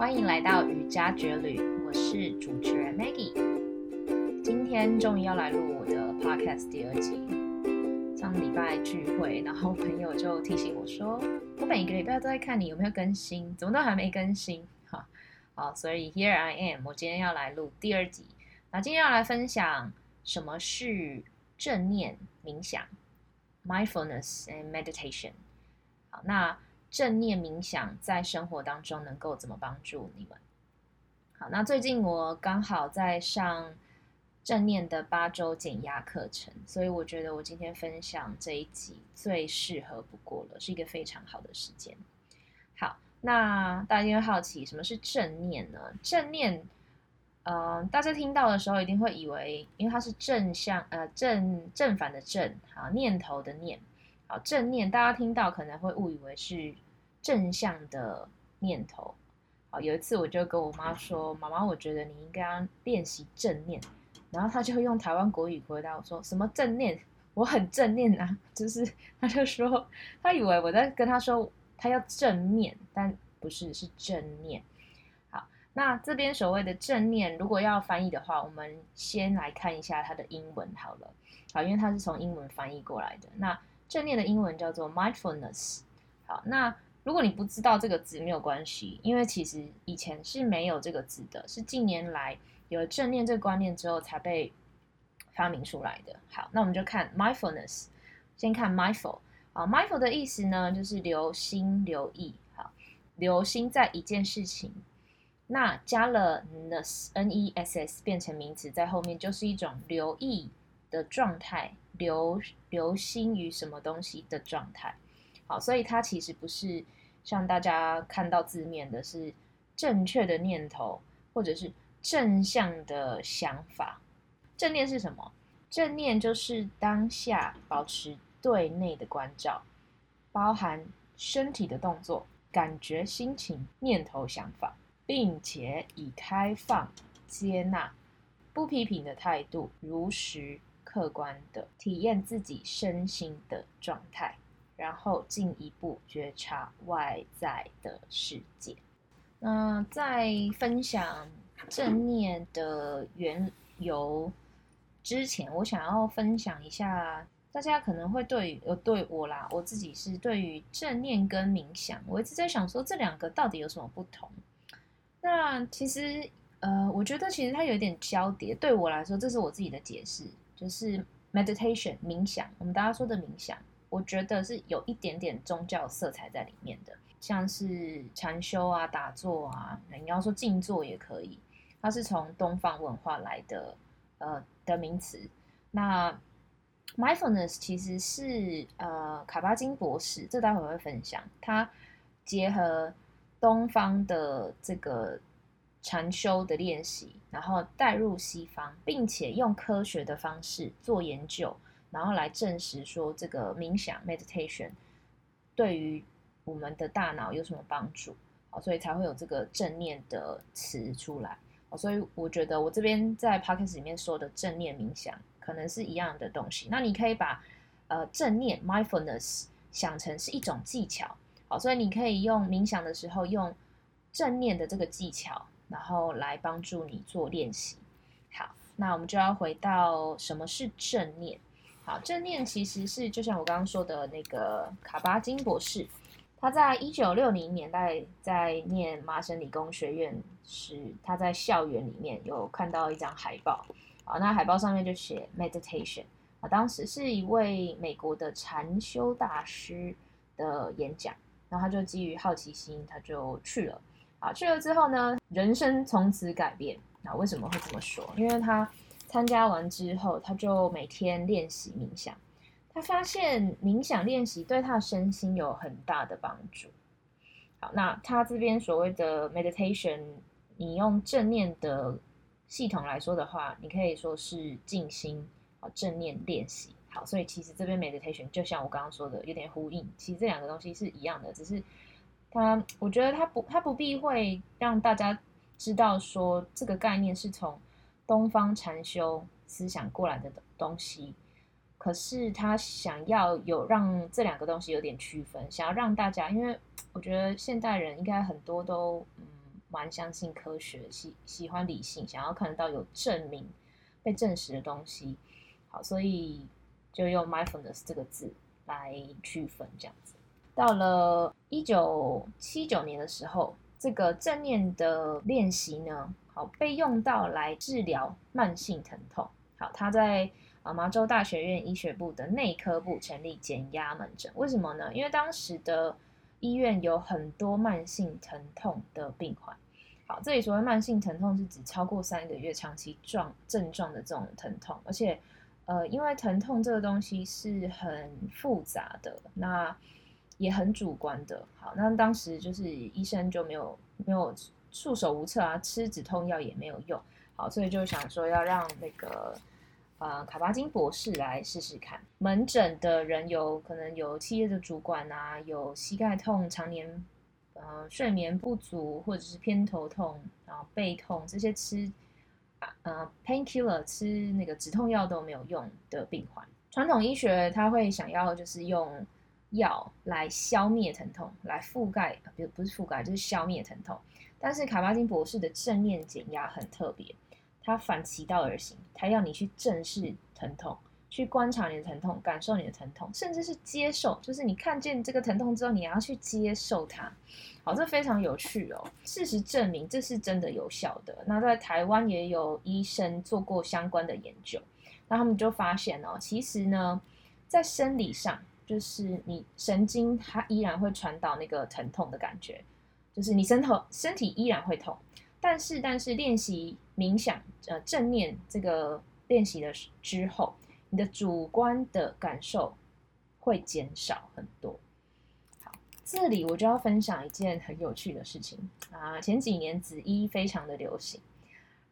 欢迎来到瑜伽绝旅，我是主持人 Maggie。今天终于要来录我的 Podcast 第二集。上礼拜聚会，然后朋友就提醒我说，我每个礼拜都在看你有没有更新，怎么都还没更新。哈，好，所以 Here I am，我今天要来录第二集。那今天要来分享什么是正念冥想 （Mindfulness and Meditation）。好，那。正念冥想在生活当中能够怎么帮助你们？好，那最近我刚好在上正念的八周减压课程，所以我觉得我今天分享这一集最适合不过了，是一个非常好的时间。好，那大家会好奇什么是正念呢？正念，呃，大家听到的时候一定会以为，因为它是正向，呃，正正反的正，好，念头的念。好，正念，大家听到可能会误以为是正向的念头。好，有一次我就跟我妈说：“妈妈，我觉得你应该练习正念。”然后她就用台湾国语回答我说：“什么正念？我很正念啊！”就是她就说，她以为我在跟她说她要正面，但不是，是正念。好，那这边所谓的正念，如果要翻译的话，我们先来看一下它的英文好了。好，因为它是从英文翻译过来的。那正念的英文叫做 mindfulness。好，那如果你不知道这个字没有关系，因为其实以前是没有这个字的，是近年来有了正念这个观念之后才被发明出来的。好，那我们就看 mindfulness。先看 mindful。好，mindful 的意思呢，就是留心、留意。好，留心在一件事情，那加了 ness，n-e-s-s 变成名词在后面，就是一种留意的状态。留留心于什么东西的状态，好，所以它其实不是像大家看到字面的，是正确的念头或者是正向的想法。正念是什么？正念就是当下保持对内的关照，包含身体的动作、感觉、心情、念头、想法，并且以开放、接纳、不批评的态度，如实。客观的体验自己身心的状态，然后进一步觉察外在的世界。那在分享正念的缘由之前，我想要分享一下，大家可能会对呃对我啦，我自己是对于正念跟冥想，我一直在想说这两个到底有什么不同？那其实呃，我觉得其实它有点交叠。对我来说，这是我自己的解释。就是 meditation 冥想，我们大家说的冥想，我觉得是有一点点宗教色彩在里面的，像是禅修啊、打坐啊，你要说静坐也可以，它是从东方文化来的，呃的名词。那 mindfulness 其实是呃卡巴金博士，这待会会分享，他结合东方的这个。禅修的练习，然后带入西方，并且用科学的方式做研究，然后来证实说这个冥想 （meditation） 对于我们的大脑有什么帮助？好，所以才会有这个正念的词出来。好，所以我觉得我这边在 podcast 里面说的正念冥想，可能是一样的东西。那你可以把呃正念 （mindfulness） 想成是一种技巧。好，所以你可以用冥想的时候用正念的这个技巧。然后来帮助你做练习。好，那我们就要回到什么是正念。好，正念其实是就像我刚刚说的那个卡巴金博士，他在一九六零年代在念麻省理工学院时，他在校园里面有看到一张海报。啊，那海报上面就写 meditation。啊，当时是一位美国的禅修大师的演讲，然后他就基于好奇心，他就去了。啊，去了之后呢，人生从此改变。那为什么会这么说？因为他参加完之后，他就每天练习冥想。他发现冥想练习对他的身心有很大的帮助。好，那他这边所谓的 meditation，你用正念的系统来说的话，你可以说是静心啊，正念练习。好，所以其实这边 meditation 就像我刚刚说的，有点呼应。其实这两个东西是一样的，只是。他，我觉得他不，他不必会让大家知道说这个概念是从东方禅修思想过来的东西，可是他想要有让这两个东西有点区分，想要让大家，因为我觉得现代人应该很多都嗯蛮相信科学，喜喜欢理性，想要看得到有证明、被证实的东西。好，所以就用 mindfulness 这个字来区分这样子。到了一九七九年的时候，这个正念的练习呢，好被用到来治疗慢性疼痛。好，他在啊麻州大学院医学部的内科部成立减压门诊。为什么呢？因为当时的医院有很多慢性疼痛的病患。好，这里所谓慢性疼痛是指超过三个月长期状症状的这种疼痛，而且呃，因为疼痛这个东西是很复杂的，那也很主观的。好，那当时就是医生就没有没有束手无策啊，吃止痛药也没有用。好，所以就想说要让那个。呃，卡巴金博士来试试看。门诊的人有可能有企业的主管啊，有膝盖痛、常年呃睡眠不足，或者是偏头痛，然后背痛这些吃呃 painkiller 吃那个止痛药都没有用的病患。传统医学他会想要就是用药来消灭疼痛，来覆盖，不不是覆盖，就是消灭疼痛。但是卡巴金博士的正念减压很特别。他反其道而行，他要你去正视疼痛，去观察你的疼痛，感受你的疼痛，甚至是接受，就是你看见这个疼痛之后，你要去接受它。好，这非常有趣哦。事实证明，这是真的有效的。那在台湾也有医生做过相关的研究，那他们就发现哦，其实呢，在生理上，就是你神经它依然会传导那个疼痛的感觉，就是你身头身体依然会痛。但是，但是练习冥想，呃，正念这个练习的之后，你的主观的感受会减少很多。好，这里我就要分享一件很有趣的事情啊。前几年紫衣非常的流行，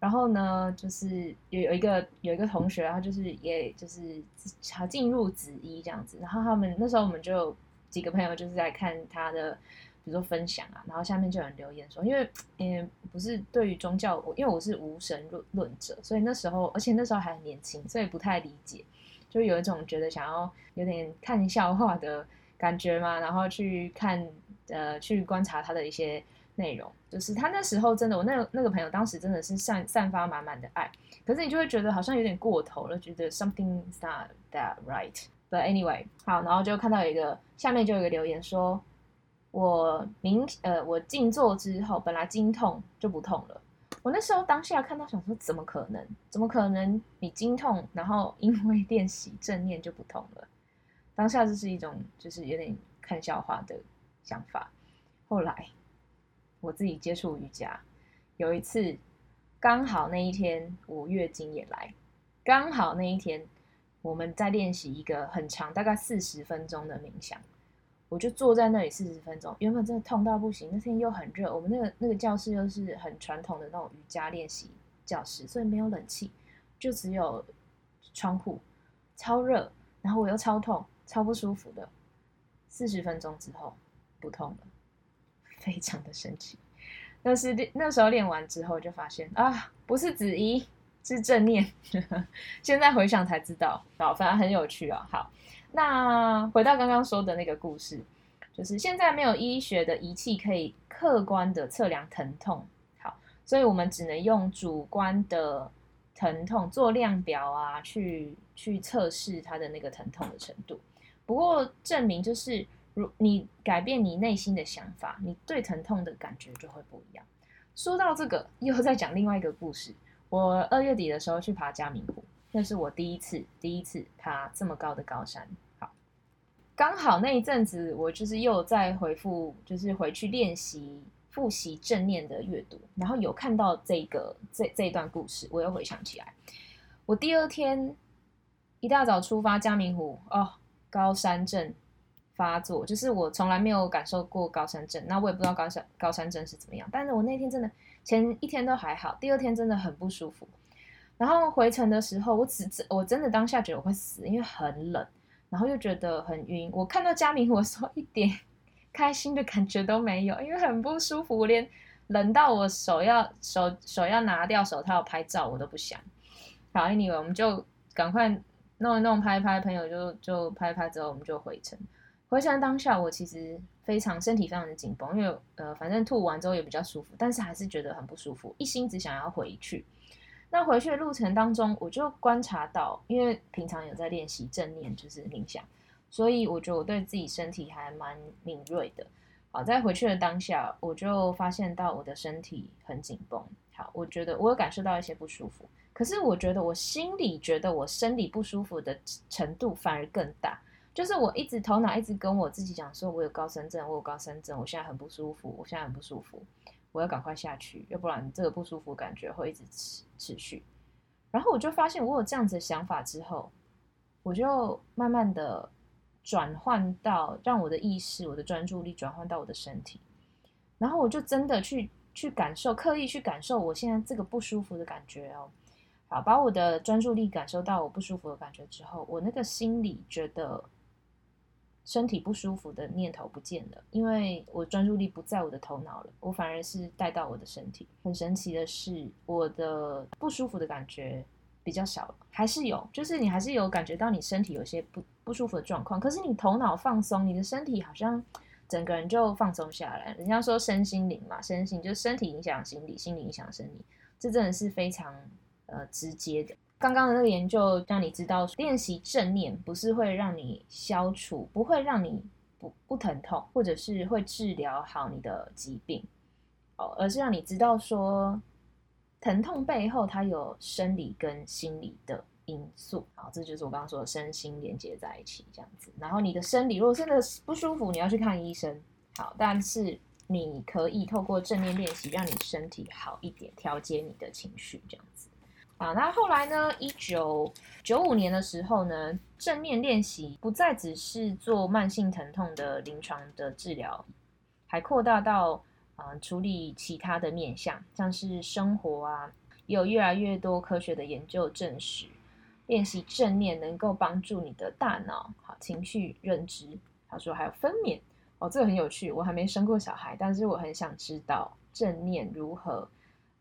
然后呢，就是有有一个有一个同学，他就是也就是他进入紫衣这样子，然后他们那时候我们就几个朋友就是在看他的。比如说分享啊，然后下面就有人留言说，因为嗯不是对于宗教，我因为我是无神论论者，所以那时候而且那时候还很年轻，所以不太理解，就有一种觉得想要有点看笑话的感觉嘛，然后去看呃去观察他的一些内容，就是他那时候真的，我那那个朋友当时真的是散散发满满的爱，可是你就会觉得好像有点过头了，觉得 something is not that right。But anyway，好，然后就看到有一个下面就有一个留言说。我明呃，我静坐之后，本来经痛就不痛了。我那时候当下看到，想说怎么可能？怎么可能？你经痛，然后因为练习正念就不痛了？当下就是一种就是有点看笑话的想法。后来我自己接触瑜伽，有一次刚好那一天我月经也来，刚好那一天我们在练习一个很长，大概四十分钟的冥想。我就坐在那里四十分钟，原本真的痛到不行。那天又很热，我们那个那个教室又是很传统的那种瑜伽练习教室，所以没有冷气，就只有窗户，超热，然后我又超痛，超不舒服的。四十分钟之后不痛了，非常的神奇。但是那时候练完之后就发现啊，不是子怡，是正念。现在回想才知道，好，反正很有趣啊。好。那回到刚刚说的那个故事，就是现在没有医学的仪器可以客观的测量疼痛，好，所以我们只能用主观的疼痛做量表啊，去去测试它的那个疼痛的程度。不过证明就是，如你改变你内心的想法，你对疼痛的感觉就会不一样。说到这个，又在讲另外一个故事。我二月底的时候去爬嘉明湖。那是我第一次，第一次爬这么高的高山。好，刚好那一阵子，我就是又在回复，就是回去练习复习正念的阅读，然后有看到这个这这一段故事，我又回想起来。我第二天一大早出发嘉明湖，哦，高山镇发作，就是我从来没有感受过高山症，那我也不知道高山高山症是怎么样。但是我那天真的前一天都还好，第二天真的很不舒服。然后回程的时候，我只我真的当下觉得我会死，因为很冷，然后又觉得很晕。我看到嘉明我 说，一点开心的感觉都没有，因为很不舒服，我连冷到我手要手手要拿掉手套拍照我都不想。好，anyway，我们就赶快弄一弄拍一拍，朋友就就拍拍之后我们就回程。回想当下，我其实非常身体非常的紧绷，因为呃，反正吐完之后也比较舒服，但是还是觉得很不舒服，一心只想要回去。那回去的路程当中，我就观察到，因为平常有在练习正念，就是冥想，所以我觉得我对自己身体还蛮敏锐的。好，在回去的当下，我就发现到我的身体很紧绷。好，我觉得我有感受到一些不舒服，可是我觉得我心里觉得我生理不舒服的程度反而更大。就是我一直头脑一直跟我自己讲说，我有高山症，我有高山症，我现在很不舒服，我现在很不舒服，我要赶快下去，要不然这个不舒服感觉会一直持持续。然后我就发现我有这样子的想法之后，我就慢慢的转换到让我的意识、我的专注力转换到我的身体，然后我就真的去去感受，刻意去感受我现在这个不舒服的感觉哦。好，把我的专注力感受到我不舒服的感觉之后，我那个心里觉得。身体不舒服的念头不见了，因为我专注力不在我的头脑了，我反而是带到我的身体。很神奇的是，我的不舒服的感觉比较少了，还是有，就是你还是有感觉到你身体有些不不舒服的状况，可是你头脑放松，你的身体好像整个人就放松下来。人家说身心灵嘛，身心就是身体影响心理，心理影响生理，这真的是非常呃直接的。刚刚的那个研究让你知道，练习正念不是会让你消除，不会让你不不疼痛，或者是会治疗好你的疾病，哦，而是让你知道说，疼痛背后它有生理跟心理的因素。好，这就是我刚刚说的身心连接在一起这样子。然后你的生理如果真的不舒服，你要去看医生。好，但是你可以透过正念练习，让你身体好一点，调节你的情绪这样子。啊，那后来呢？一九九五年的时候呢，正念练习不再只是做慢性疼痛的临床的治疗，还扩大到啊处理其他的面向，像是生活啊，也有越来越多科学的研究证实，练习正念能够帮助你的大脑、好情绪、认知。他说还有分娩哦，这个很有趣。我还没生过小孩，但是我很想知道正念如何。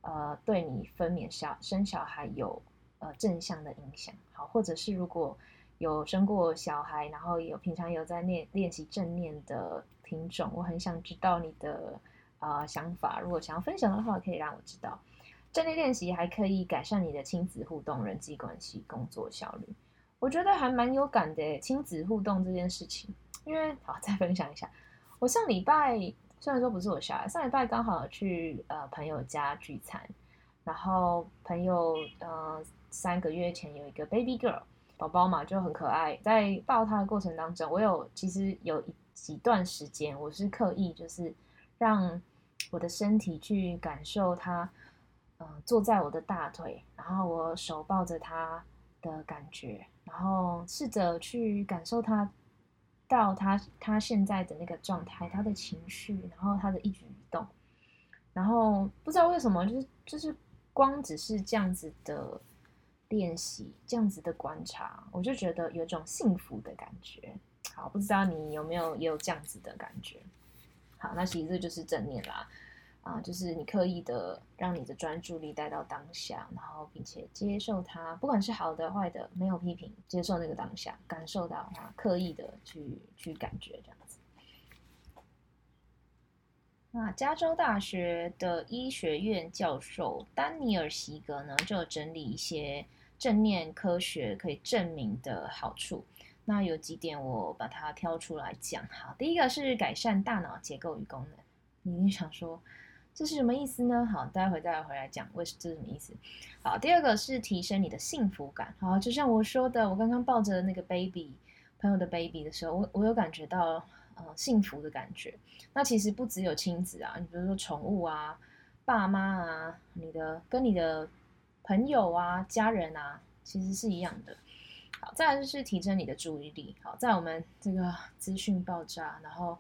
呃，对你分娩小生小孩有呃正向的影响，好，或者是如果有生过小孩，然后有平常有在练练习正念的品种，我很想知道你的啊想法。如果想要分享的话，可以让我知道。正念练习还可以改善你的亲子互动、人际关系、工作效率，我觉得还蛮有感的。亲子互动这件事情，因为好再分享一下，我上礼拜。虽然说不是我小孩，上礼拜刚好去呃朋友家聚餐，然后朋友呃三个月前有一个 baby girl 宝宝嘛，就很可爱。在抱他的过程当中，我有其实有一几段时间，我是刻意就是让我的身体去感受他，呃坐在我的大腿，然后我手抱着他的感觉，然后试着去感受他。到他他现在的那个状态，他的情绪，然后他的一举一动，然后不知道为什么，就是就是光只是这样子的练习，这样子的观察，我就觉得有种幸福的感觉。好，不知道你有没有也有这样子的感觉？好，那其实这就是正念啦。啊，就是你刻意的让你的专注力带到当下，然后并且接受它，不管是好的坏的，没有批评，接受那个当下，感受到它，刻意的去去感觉这样子。那加州大学的医学院教授丹尼尔席格呢，就整理一些正念科学可以证明的好处。那有几点我把它挑出来讲哈。第一个是改善大脑结构与功能。你想说？这是什么意思呢？好，待会再回来讲，为这是什么意思？好，第二个是提升你的幸福感。好，就像我说的，我刚刚抱着那个 baby 朋友的 baby 的时候，我我有感觉到呃幸福的感觉。那其实不只有亲子啊，你比如说宠物啊、爸妈啊、你的跟你的朋友啊、家人啊，其实是一样的。好，再来就是提升你的注意力。好，在我们这个资讯爆炸，然后。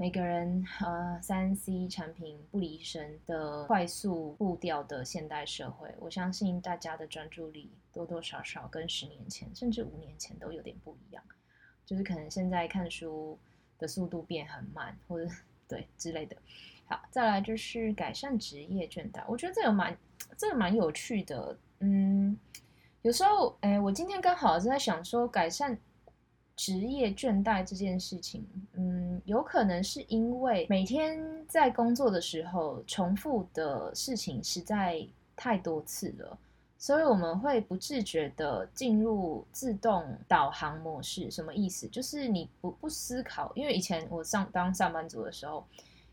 每个人呃，三 C 产品不离身的快速步调的现代社会，我相信大家的专注力多多少少跟十年前甚至五年前都有点不一样，就是可能现在看书的速度变很慢，或者对之类的。好，再来就是改善职业倦怠，我觉得这个蛮这个蛮有趣的。嗯，有时候哎，我今天刚好是在想说改善。职业倦怠这件事情，嗯，有可能是因为每天在工作的时候重复的事情实在太多次了，所以我们会不自觉的进入自动导航模式。什么意思？就是你不不思考，因为以前我上当上班族的时候，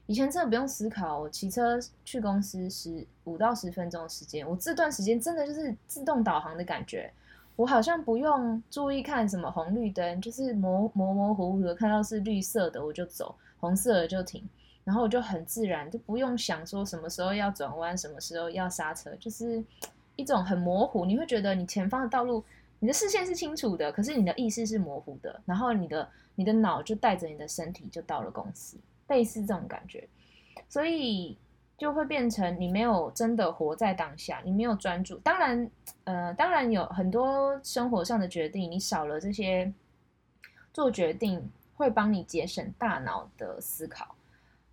以前真的不用思考，我骑车去公司十五到十分钟的时间，我这段时间真的就是自动导航的感觉。我好像不用注意看什么红绿灯，就是模模模糊糊的看到是绿色的我就走，红色的就停，然后我就很自然就不用想说什么时候要转弯，什么时候要刹车，就是一种很模糊。你会觉得你前方的道路，你的视线是清楚的，可是你的意识是模糊的，然后你的你的脑就带着你的身体就到了公司，类似这种感觉，所以。就会变成你没有真的活在当下，你没有专注。当然，呃，当然有很多生活上的决定，你少了这些做决定，会帮你节省大脑的思考。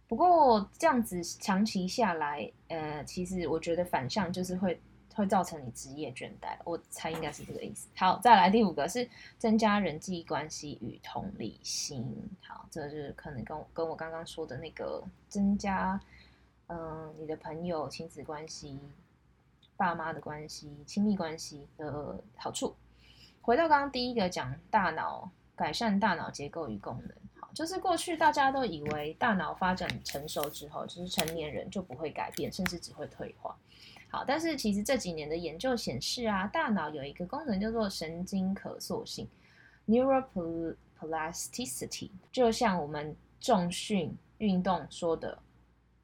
不过这样子长期下来，呃，其实我觉得反向就是会会造成你职业倦怠。我猜应该是这个意思。好，再来第五个是增加人际关系与同理心。好，这就是可能跟跟我刚刚说的那个增加。嗯，你的朋友、亲子关系、爸妈的关系、亲密关系的好处。回到刚刚第一个讲大脑改善大脑结构与功能，好，就是过去大家都以为大脑发展成熟之后，就是成年人就不会改变，甚至只会退化。好，但是其实这几年的研究显示啊，大脑有一个功能叫做神经可塑性 （neuroplasticity），就像我们重训运动说的。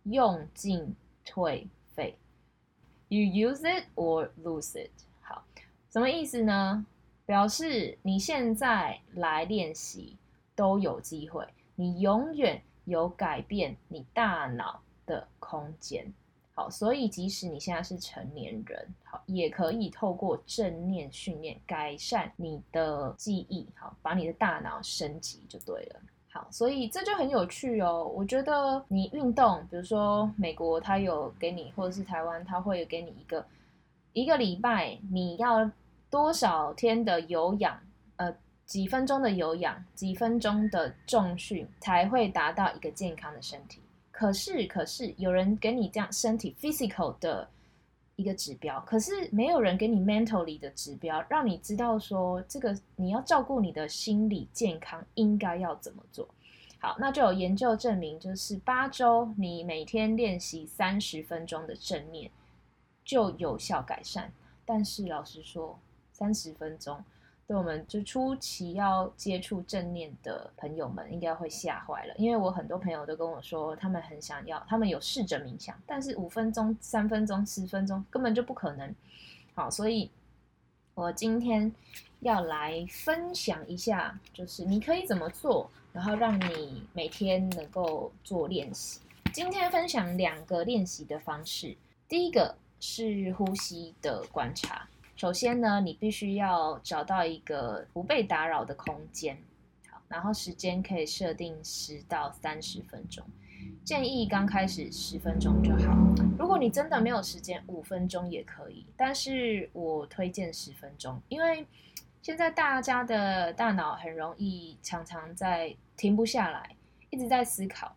用进退费，You use it or lose it。好，什么意思呢？表示你现在来练习都有机会，你永远有改变你大脑的空间。好，所以即使你现在是成年人，好，也可以透过正念训练改善你的记忆，好，把你的大脑升级就对了。好，所以这就很有趣哦。我觉得你运动，比如说美国，他有给你，或者是台湾，他会给你一个一个礼拜，你要多少天的有氧，呃，几分钟的有氧，几分钟的重训，才会达到一个健康的身体。可是，可是有人给你这样身体 physical 的。一个指标，可是没有人给你 mentally 的指标，让你知道说这个你要照顾你的心理健康应该要怎么做。好，那就有研究证明，就是八周你每天练习三十分钟的正念，就有效改善。但是老实说，三十分钟。对我们就初期要接触正念的朋友们，应该会吓坏了，因为我很多朋友都跟我说，他们很想要，他们有试着冥想，但是五分钟、三分钟、十分钟根本就不可能。好，所以我今天要来分享一下，就是你可以怎么做，然后让你每天能够做练习。今天分享两个练习的方式，第一个是呼吸的观察。首先呢，你必须要找到一个不被打扰的空间，好，然后时间可以设定十到三十分钟，建议刚开始十分钟就好。如果你真的没有时间，五分钟也可以，但是我推荐十分钟，因为现在大家的大脑很容易常常在停不下来，一直在思考，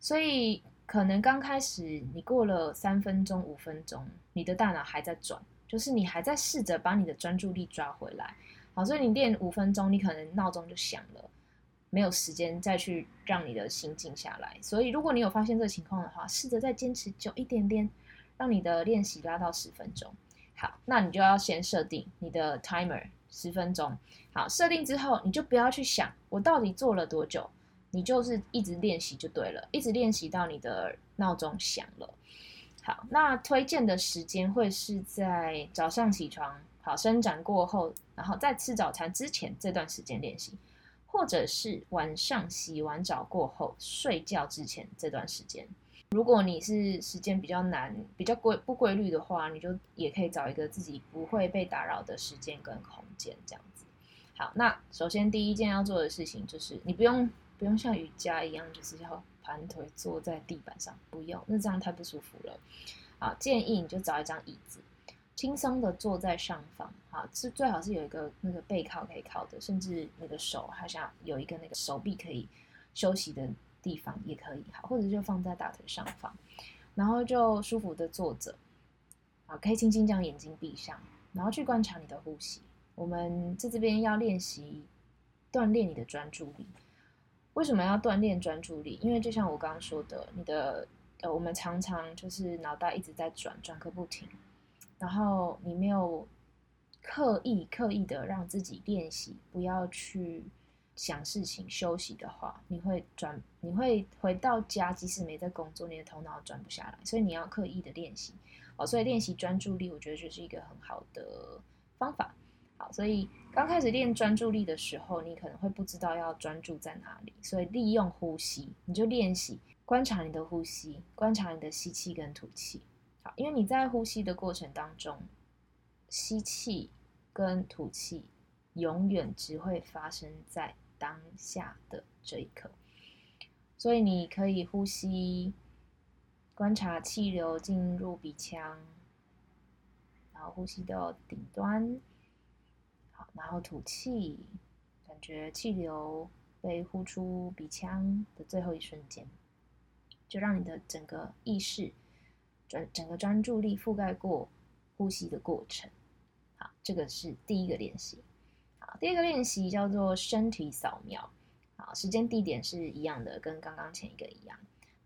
所以可能刚开始你过了三分钟、五分钟，你的大脑还在转。就是你还在试着把你的专注力抓回来，好，所以你练五分钟，你可能闹钟就响了，没有时间再去让你的心静下来。所以如果你有发现这个情况的话，试着再坚持久一点点，让你的练习拉到十分钟。好，那你就要先设定你的 timer 十分钟。好，设定之后，你就不要去想我到底做了多久，你就是一直练习就对了，一直练习到你的闹钟响了。好，那推荐的时间会是在早上起床，好伸展过后，然后在吃早餐之前这段时间练习，或者是晚上洗完澡过后睡觉之前这段时间。如果你是时间比较难、比较规不规律的话，你就也可以找一个自己不会被打扰的时间跟空间这样子。好，那首先第一件要做的事情就是你不用不用像瑜伽一样，就是要。盘腿坐在地板上，不用，那这样太不舒服了。啊，建议你就找一张椅子，轻松的坐在上方，好，是最好是有一个那个背靠可以靠的，甚至那个手好像有一个那个手臂可以休息的地方也可以，好，或者就放在大腿上方，然后就舒服的坐着，好，可以轻轻将眼睛闭上，然后去观察你的呼吸。我们在这边要练习锻炼你的专注力。为什么要锻炼专注力？因为就像我刚刚说的，你的呃，我们常常就是脑袋一直在转，转个不停。然后你没有刻意刻意的让自己练习，不要去想事情、休息的话，你会转，你会回到家，即使没在工作，你的头脑转不下来。所以你要刻意的练习哦。所以练习专注力，我觉得就是一个很好的方法。好，所以刚开始练专注力的时候，你可能会不知道要专注在哪里，所以利用呼吸，你就练习观察你的呼吸，观察你的吸气跟吐气。好，因为你在呼吸的过程当中，吸气跟吐气永远只会发生在当下的这一刻，所以你可以呼吸，观察气流进入鼻腔，然后呼吸到顶端。然后吐气，感觉气流被呼出鼻腔的最后一瞬间，就让你的整个意识专整个专注力覆盖过呼吸的过程。好，这个是第一个练习。好，第二个练习叫做身体扫描。好，时间地点是一样的，跟刚刚前一个一样。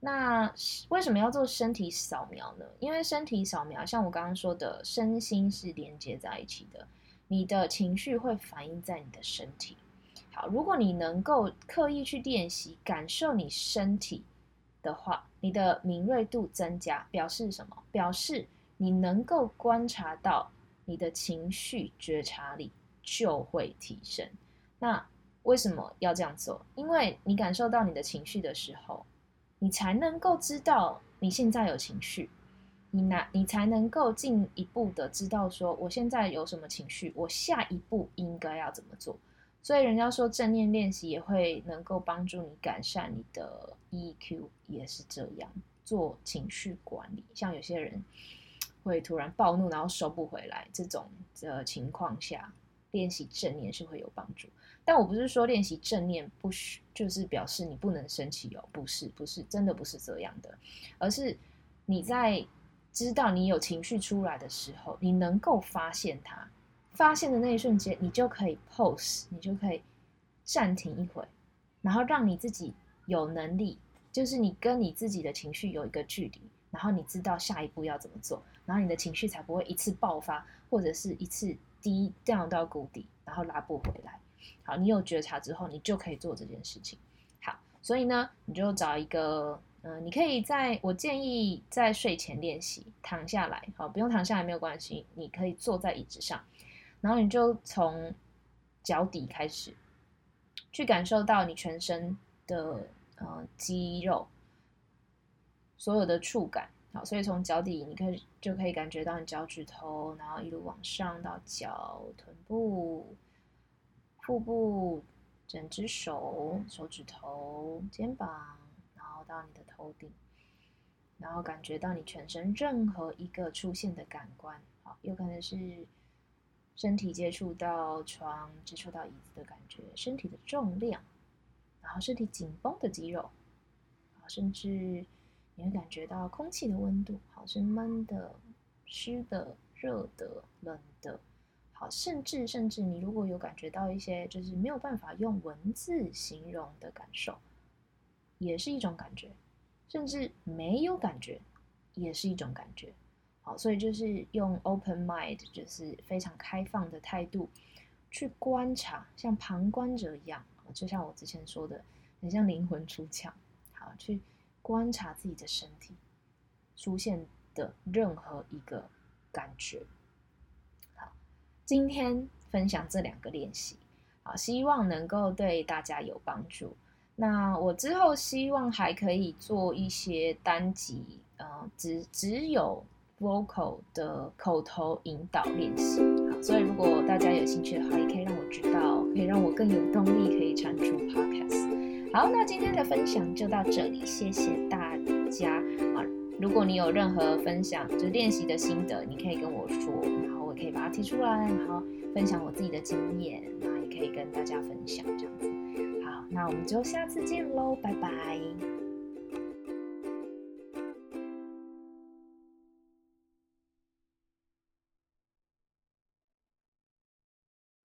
那为什么要做身体扫描呢？因为身体扫描，像我刚刚说的，身心是连接在一起的。你的情绪会反映在你的身体。好，如果你能够刻意去练习感受你身体的话，你的敏锐度增加，表示什么？表示你能够观察到你的情绪觉察力就会提升。那为什么要这样做？因为你感受到你的情绪的时候，你才能够知道你现在有情绪。你拿你才能够进一步的知道说我现在有什么情绪，我下一步应该要怎么做。所以人家说正念练习也会能够帮助你改善你的 EQ，也是这样做情绪管理。像有些人会突然暴怒，然后收不回来这种的情况下，练习正念是会有帮助。但我不是说练习正念不许就是表示你不能生气哦，不是，不是，真的不是这样的，而是你在。知道你有情绪出来的时候，你能够发现它，发现的那一瞬间，你就可以 pose，你就可以暂停一会，然后让你自己有能力，就是你跟你自己的情绪有一个距离，然后你知道下一步要怎么做，然后你的情绪才不会一次爆发，或者是一次低掉到谷底，然后拉不回来。好，你有觉察之后，你就可以做这件事情。好，所以呢，你就找一个。嗯，你可以在我建议在睡前练习，躺下来，好，不用躺下来没有关系，你可以坐在椅子上，然后你就从脚底开始，去感受到你全身的呃肌肉，所有的触感，好，所以从脚底你可以就可以感觉到你脚趾头，然后一路往上到脚臀部、腹部、整只手、手指头、肩膀。到你的头顶，然后感觉到你全身任何一个出现的感官，好，有可能是身体接触到床、接触到椅子的感觉，身体的重量，然后身体紧绷的肌肉，好，甚至你会感觉到空气的温度，好，是闷的、湿的、热的、冷的，好，甚至甚至你如果有感觉到一些就是没有办法用文字形容的感受。也是一种感觉，甚至没有感觉，也是一种感觉。好，所以就是用 open mind，就是非常开放的态度去观察，像旁观者一样，就像我之前说的，很像灵魂出窍。好，去观察自己的身体出现的任何一个感觉。好，今天分享这两个练习，好，希望能够对大家有帮助。那我之后希望还可以做一些单集呃只只有 vocal 的口头引导练习。好所以如果大家有兴趣的话也可以让我知道可以让我更有动力可以产出 podcast 好那今天的分享就到这里谢谢大家。啊如果你有任何分享就练习的心得你可以跟我说然后我可以把它提出来然后分享我自己的经验那也可以跟大家分享这样子。那我们就下次见喽拜拜。